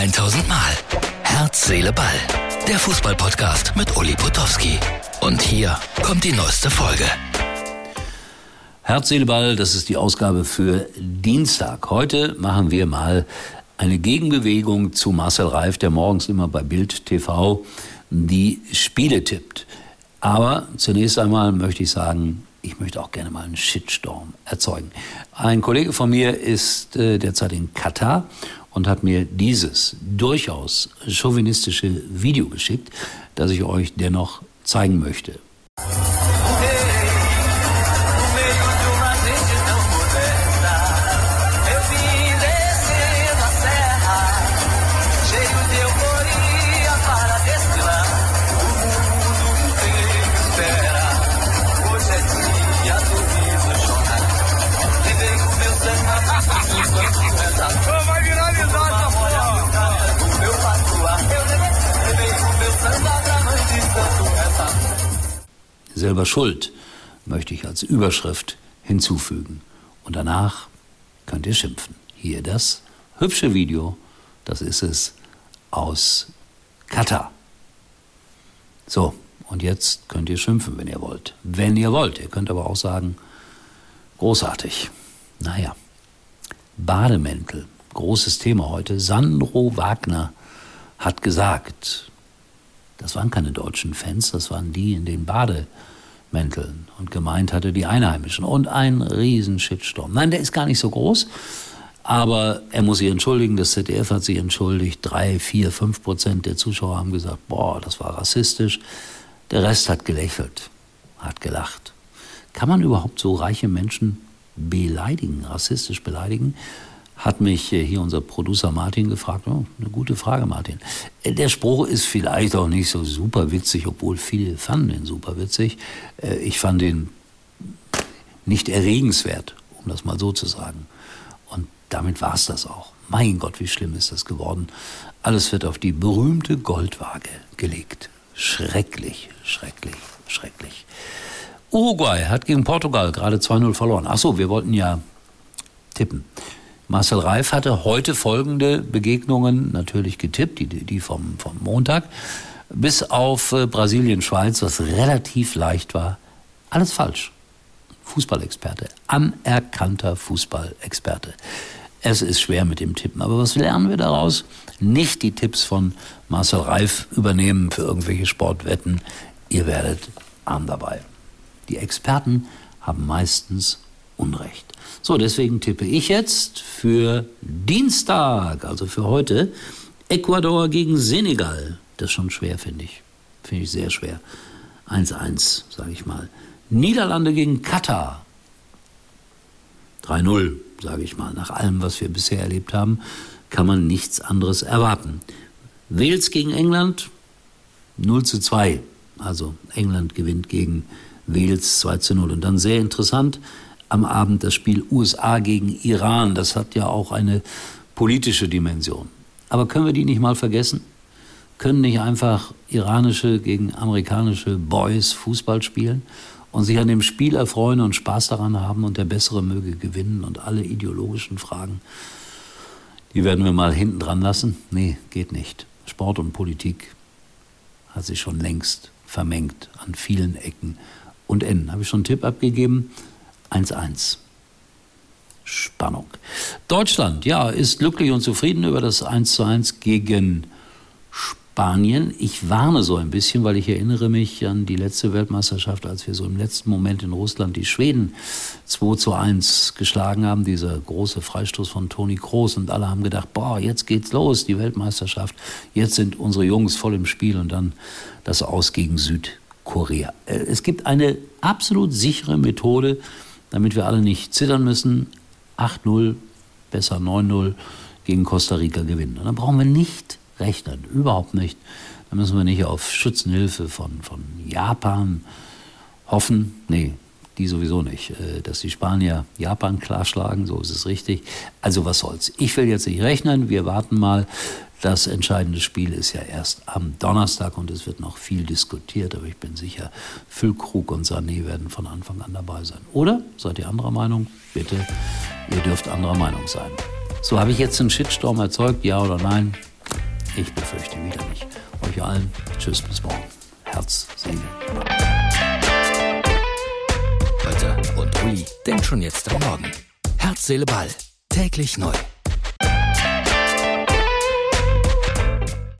1000 Mal. Herz, Seele, Ball. Der Fußballpodcast mit Uli Potowski. Und hier kommt die neueste Folge. Herz, Seele, Ball, das ist die Ausgabe für Dienstag. Heute machen wir mal eine Gegenbewegung zu Marcel Reif, der morgens immer bei Bild TV die Spiele tippt. Aber zunächst einmal möchte ich sagen, ich möchte auch gerne mal einen Shitstorm erzeugen. Ein Kollege von mir ist äh, derzeit in Katar und hat mir dieses durchaus chauvinistische Video geschickt, das ich euch dennoch zeigen möchte. Selber schuld, möchte ich als Überschrift hinzufügen. Und danach könnt ihr schimpfen. Hier das hübsche Video, das ist es aus Katar. So, und jetzt könnt ihr schimpfen, wenn ihr wollt. Wenn ihr wollt. Ihr könnt aber auch sagen, großartig. Naja, Bademäntel, großes Thema heute. Sandro Wagner hat gesagt, das waren keine deutschen Fans, das waren die in den Bademänteln und gemeint hatte die Einheimischen. Und ein riesen Shitstorm. Nein, der ist gar nicht so groß, aber er muss sich entschuldigen, das ZDF hat sich entschuldigt. Drei, vier, fünf Prozent der Zuschauer haben gesagt, boah, das war rassistisch. Der Rest hat gelächelt, hat gelacht. Kann man überhaupt so reiche Menschen beleidigen, rassistisch beleidigen? Hat mich hier unser Producer Martin gefragt. Oh, eine gute Frage, Martin. Äh, der Spruch ist vielleicht auch nicht so super witzig, obwohl viele fanden ihn super witzig. Äh, ich fand ihn nicht erregenswert, um das mal so zu sagen. Und damit war es das auch. Mein Gott, wie schlimm ist das geworden. Alles wird auf die berühmte Goldwaage gelegt. Schrecklich, schrecklich, schrecklich. Uruguay hat gegen Portugal gerade 2-0 verloren. Ach so, wir wollten ja tippen. Marcel Reif hatte heute folgende Begegnungen natürlich getippt, die, die vom, vom Montag, bis auf äh, Brasilien-Schweiz, was relativ leicht war. Alles falsch. Fußballexperte, anerkannter Fußballexperte. Es ist schwer mit dem Tippen, aber was lernen wir daraus? Nicht die Tipps von Marcel Reif übernehmen für irgendwelche Sportwetten. Ihr werdet arm dabei. Die Experten haben meistens Unrecht. So, deswegen tippe ich jetzt für Dienstag, also für heute, Ecuador gegen Senegal. Das ist schon schwer, finde ich. Finde ich sehr schwer. 1-1, sage ich mal. Niederlande gegen Katar. 3-0, sage ich mal. Nach allem, was wir bisher erlebt haben, kann man nichts anderes erwarten. Wales gegen England 0 zu 2. Also England gewinnt gegen Wales 2 zu 0. Und dann sehr interessant, am Abend das Spiel USA gegen Iran. Das hat ja auch eine politische Dimension. Aber können wir die nicht mal vergessen? Können nicht einfach iranische gegen amerikanische Boys Fußball spielen und sich an dem Spiel erfreuen und Spaß daran haben und der Bessere möge gewinnen und alle ideologischen Fragen, die werden wir mal hinten dran lassen? Nee, geht nicht. Sport und Politik hat sich schon längst vermengt an vielen Ecken und Enden. Habe ich schon einen Tipp abgegeben? 1-1. Spannung. Deutschland, ja, ist glücklich und zufrieden über das 1 1 gegen Spanien. Ich warne so ein bisschen, weil ich erinnere mich an die letzte Weltmeisterschaft, als wir so im letzten Moment in Russland die Schweden 2 zu 1 geschlagen haben. Dieser große Freistoß von Toni Kroos und alle haben gedacht, boah, jetzt geht's los, die Weltmeisterschaft. Jetzt sind unsere Jungs voll im Spiel und dann das Aus gegen Südkorea. Äh, es gibt eine absolut sichere Methode, damit wir alle nicht zittern müssen. 8-0, besser 9-0 gegen Costa Rica gewinnen. Und dann brauchen wir nicht rechnen, überhaupt nicht. Dann müssen wir nicht auf Schützenhilfe von, von Japan hoffen. Nee, die sowieso nicht. Äh, dass die Spanier Japan klarschlagen, so ist es richtig. Also was soll's. Ich will jetzt nicht rechnen, wir warten mal. Das entscheidende Spiel ist ja erst am Donnerstag und es wird noch viel diskutiert, aber ich bin sicher, Füllkrug und Sané werden von Anfang an dabei sein. Oder? Seid ihr anderer Meinung? Bitte, ihr dürft anderer Meinung sein. So, habe ich jetzt einen Shitstorm erzeugt, ja oder nein? Ich befürchte wieder nicht. Euch allen, tschüss, bis morgen. Herz, Seele. Heute und Uli denkt schon jetzt am Morgen. Herz, Seele, Ball. Täglich neu.